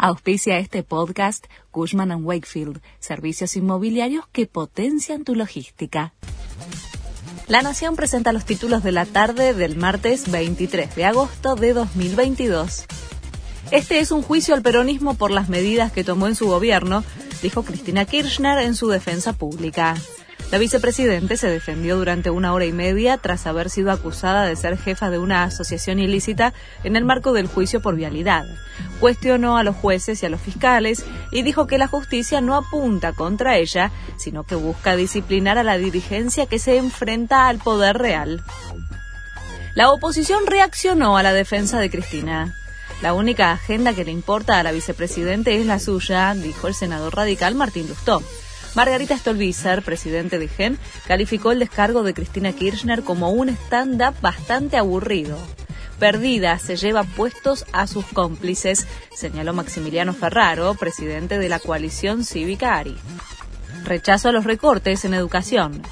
Auspicia este podcast Cushman ⁇ Wakefield, servicios inmobiliarios que potencian tu logística. La Nación presenta los títulos de la tarde del martes 23 de agosto de 2022. Este es un juicio al peronismo por las medidas que tomó en su gobierno, dijo Cristina Kirchner en su defensa pública. La vicepresidente se defendió durante una hora y media tras haber sido acusada de ser jefa de una asociación ilícita en el marco del juicio por vialidad. Cuestionó a los jueces y a los fiscales y dijo que la justicia no apunta contra ella, sino que busca disciplinar a la dirigencia que se enfrenta al poder real. La oposición reaccionó a la defensa de Cristina. La única agenda que le importa a la vicepresidente es la suya, dijo el senador radical Martín Lustó. Margarita Stolbizer, presidente de GEN, calificó el descargo de Cristina Kirchner como un stand-up bastante aburrido. Perdida se lleva puestos a sus cómplices, señaló Maximiliano Ferraro, presidente de la coalición cívica ARI. Rechazo a los recortes en educación.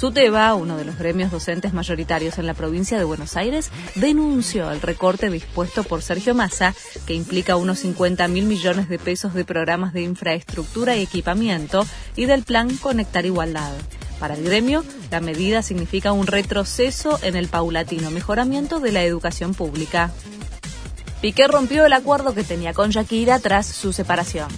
SUTEBA, uno de los gremios docentes mayoritarios en la provincia de Buenos Aires, denunció el recorte dispuesto por Sergio Massa, que implica unos 50 mil millones de pesos de programas de infraestructura y equipamiento y del plan Conectar Igualdad. Para el gremio, la medida significa un retroceso en el paulatino mejoramiento de la educación pública. Piqué rompió el acuerdo que tenía con Shakira tras su separación.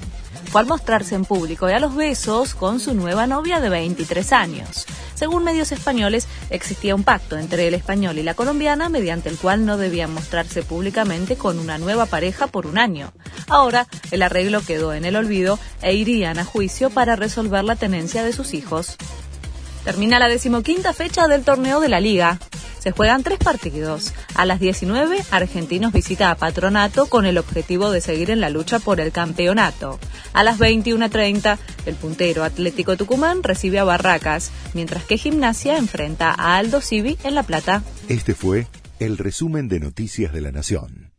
Fue al mostrarse en público y a los besos con su nueva novia de 23 años. Según medios españoles, existía un pacto entre el español y la colombiana mediante el cual no debían mostrarse públicamente con una nueva pareja por un año. Ahora, el arreglo quedó en el olvido e irían a juicio para resolver la tenencia de sus hijos. Termina la decimoquinta fecha del torneo de la Liga. Se juegan tres partidos. A las 19, Argentinos visita a Patronato con el objetivo de seguir en la lucha por el campeonato. A las 21.30, el puntero Atlético Tucumán recibe a Barracas, mientras que Gimnasia enfrenta a Aldo Civi en La Plata. Este fue el resumen de Noticias de la Nación.